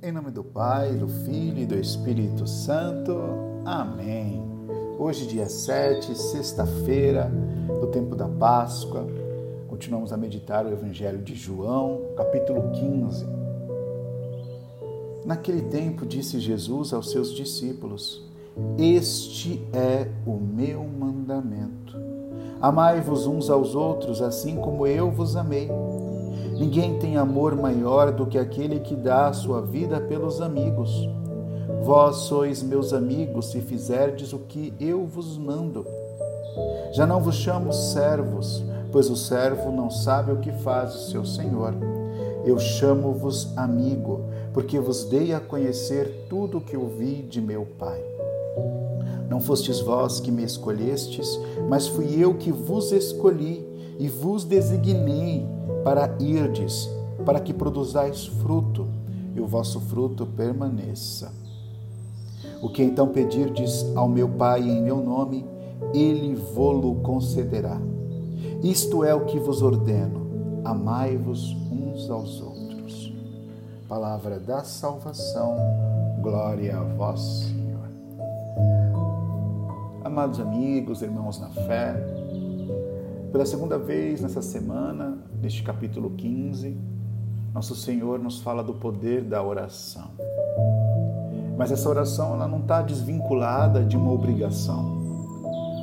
Em nome do Pai, do Filho e do Espírito Santo. Amém. Hoje, dia 7, sexta-feira, do tempo da Páscoa, continuamos a meditar o Evangelho de João, capítulo 15. Naquele tempo, disse Jesus aos seus discípulos: Este é o meu mandamento. Amai-vos uns aos outros, assim como eu vos amei. Ninguém tem amor maior do que aquele que dá a sua vida pelos amigos. Vós sois meus amigos se fizerdes o que eu vos mando. Já não vos chamo servos, pois o servo não sabe o que faz o seu senhor. Eu chamo-vos amigo, porque vos dei a conhecer tudo o que ouvi de meu Pai. Não fostes vós que me escolhestes, mas fui eu que vos escolhi e vos designei para irdes, para que produzais fruto e o vosso fruto permaneça. O que então pedirdes ao meu Pai em meu nome, ele vô-lo concederá. Isto é o que vos ordeno: amai-vos uns aos outros. Palavra da salvação, glória a vós, Senhor. Amados amigos, irmãos na fé, pela segunda vez nessa semana, neste capítulo 15, nosso Senhor nos fala do poder da oração. Mas essa oração ela não está desvinculada de uma obrigação.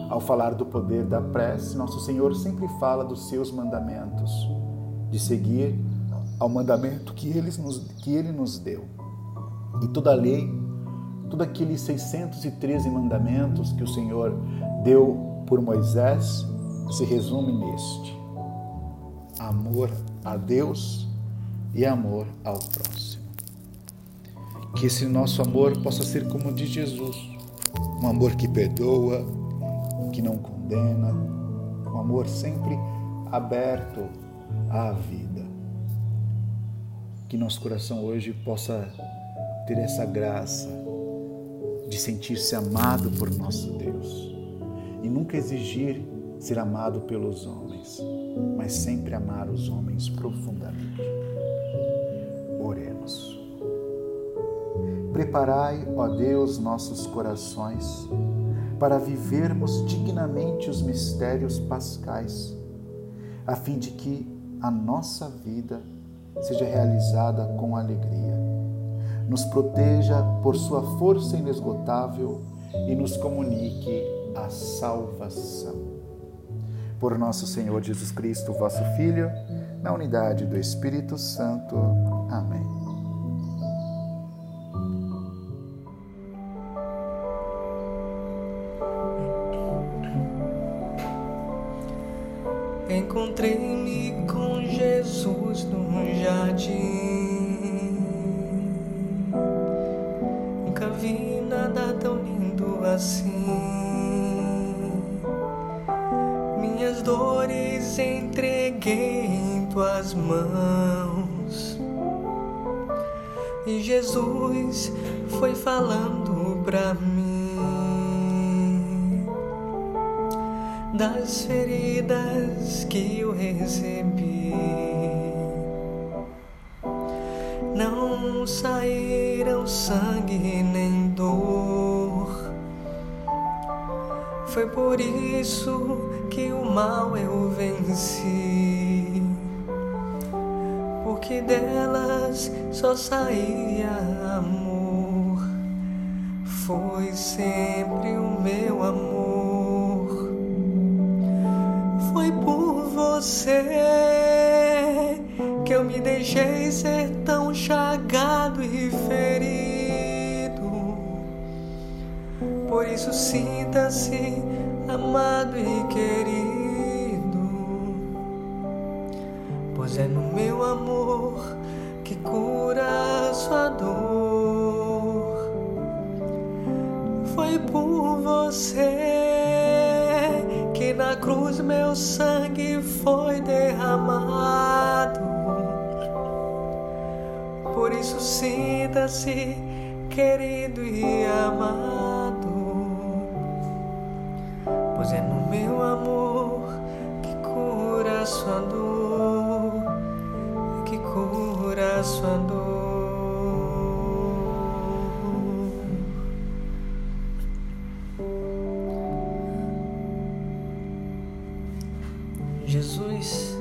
Ao falar do poder da prece, nosso Senhor sempre fala dos seus mandamentos, de seguir ao mandamento que ele nos, que ele nos deu. E toda a lei, todos aqueles 613 mandamentos que o Senhor deu por Moisés, se resume neste: amor a Deus e amor ao próximo. Que esse nosso amor possa ser como o de Jesus, um amor que perdoa, que não condena, um amor sempre aberto à vida. Que nosso coração hoje possa ter essa graça de sentir-se amado por nosso Deus e nunca exigir ser amado pelos homens, mas sempre amar os homens profundamente. Oremos. Preparai, ó Deus, nossos corações para vivermos dignamente os mistérios pascais, a fim de que a nossa vida seja realizada com alegria. Nos proteja por sua força inesgotável e nos comunique a salvação por nosso Senhor Jesus Cristo, vosso Filho, na unidade do Espírito Santo. Amém. Encontrei-me com Jesus no jardim. Nunca vi nada tão lindo assim. Mãos. E Jesus foi falando pra mim das feridas que eu recebi. Não saíram sangue nem dor. Foi por isso que o mal eu venci, porque delas só saía amor. Foi sempre o meu amor, foi por você que eu me deixei ser tão chagado e ferido. Por isso sinta-se amado e querido, pois é no meu amor que cura sua dor. Foi por você que na cruz meu sangue foi derramado. Por isso sinta-se querido e amado pois é no meu amor que cura sua dor, a sua dor. Jesus,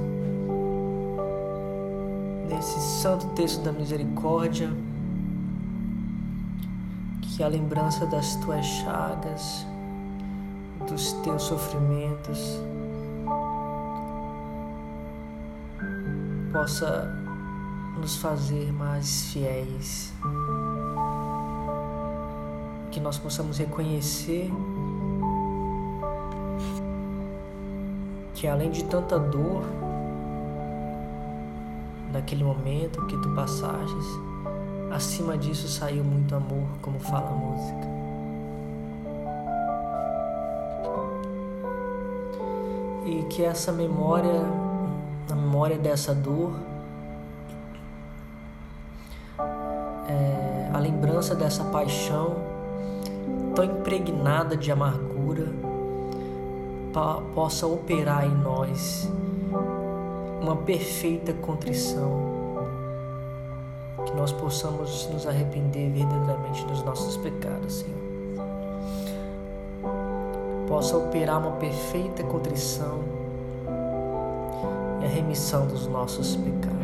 nesse santo texto da misericórdia, que a lembrança das tuas chagas, dos teus sofrimentos, possa nos fazer mais fiéis, que nós possamos reconhecer que além de tanta dor, naquele momento que tu passages, acima disso saiu muito amor, como fala a música. E que essa memória, a memória dessa dor, lembrança dessa paixão tão impregnada de amargura, possa operar em nós uma perfeita contrição, que nós possamos nos arrepender verdadeiramente dos nossos pecados, Senhor. Possa operar uma perfeita contrição e a remissão dos nossos pecados,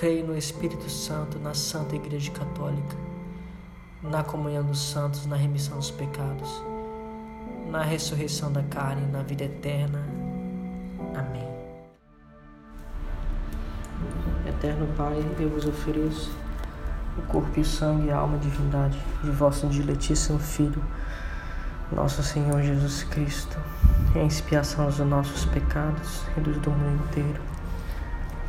Creio no Espírito Santo, na Santa Igreja Católica, na comunhão dos santos, na remissão dos pecados na ressurreição da carne na vida eterna. Amém. Eterno Pai, eu vos ofereço o corpo e sangue e alma e divindade de vosso diletíssimo Filho, nosso Senhor Jesus Cristo, em expiação dos nossos pecados e dos do mundo inteiro.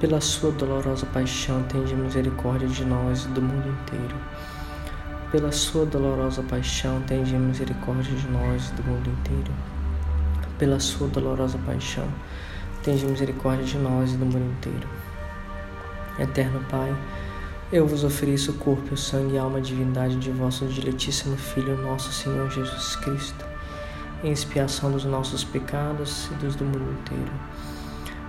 Pela sua dolorosa paixão, tende misericórdia de nós e do mundo inteiro. Pela sua dolorosa paixão, tende misericórdia de nós e do mundo inteiro. Pela sua dolorosa paixão, tende misericórdia de nós e do mundo inteiro. Eterno Pai, eu vos ofereço o corpo, o sangue e a alma divindade de vosso diletíssimo Filho, nosso Senhor Jesus Cristo, em expiação dos nossos pecados e dos do mundo inteiro.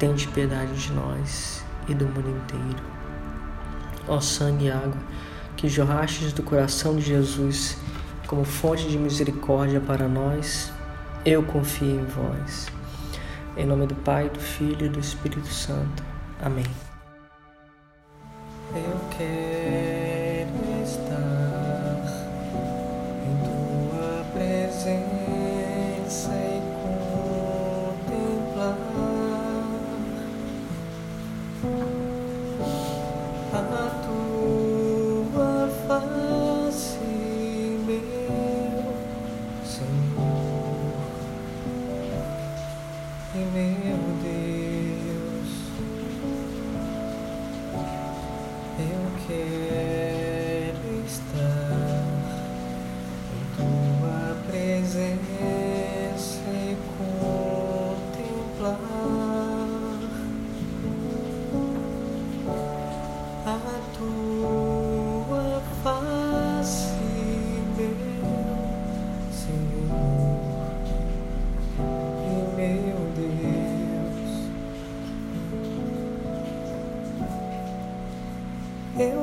tende piedade de nós e do mundo inteiro. Ó sangue e água que jorrastes do coração de Jesus como fonte de misericórdia para nós, eu confio em vós. Em nome do Pai, do Filho e do Espírito Santo. Amém. Eu quero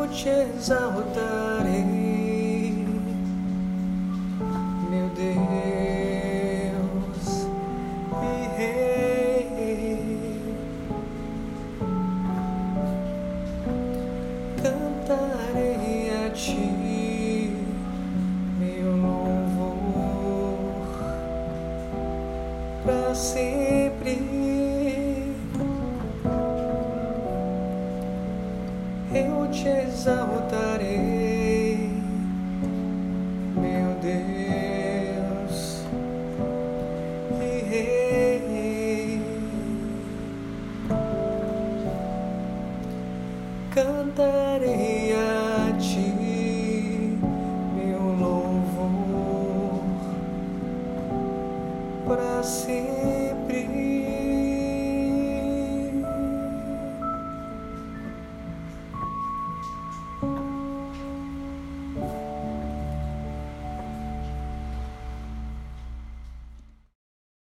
Deus. Eu te exaltarei. cantaré.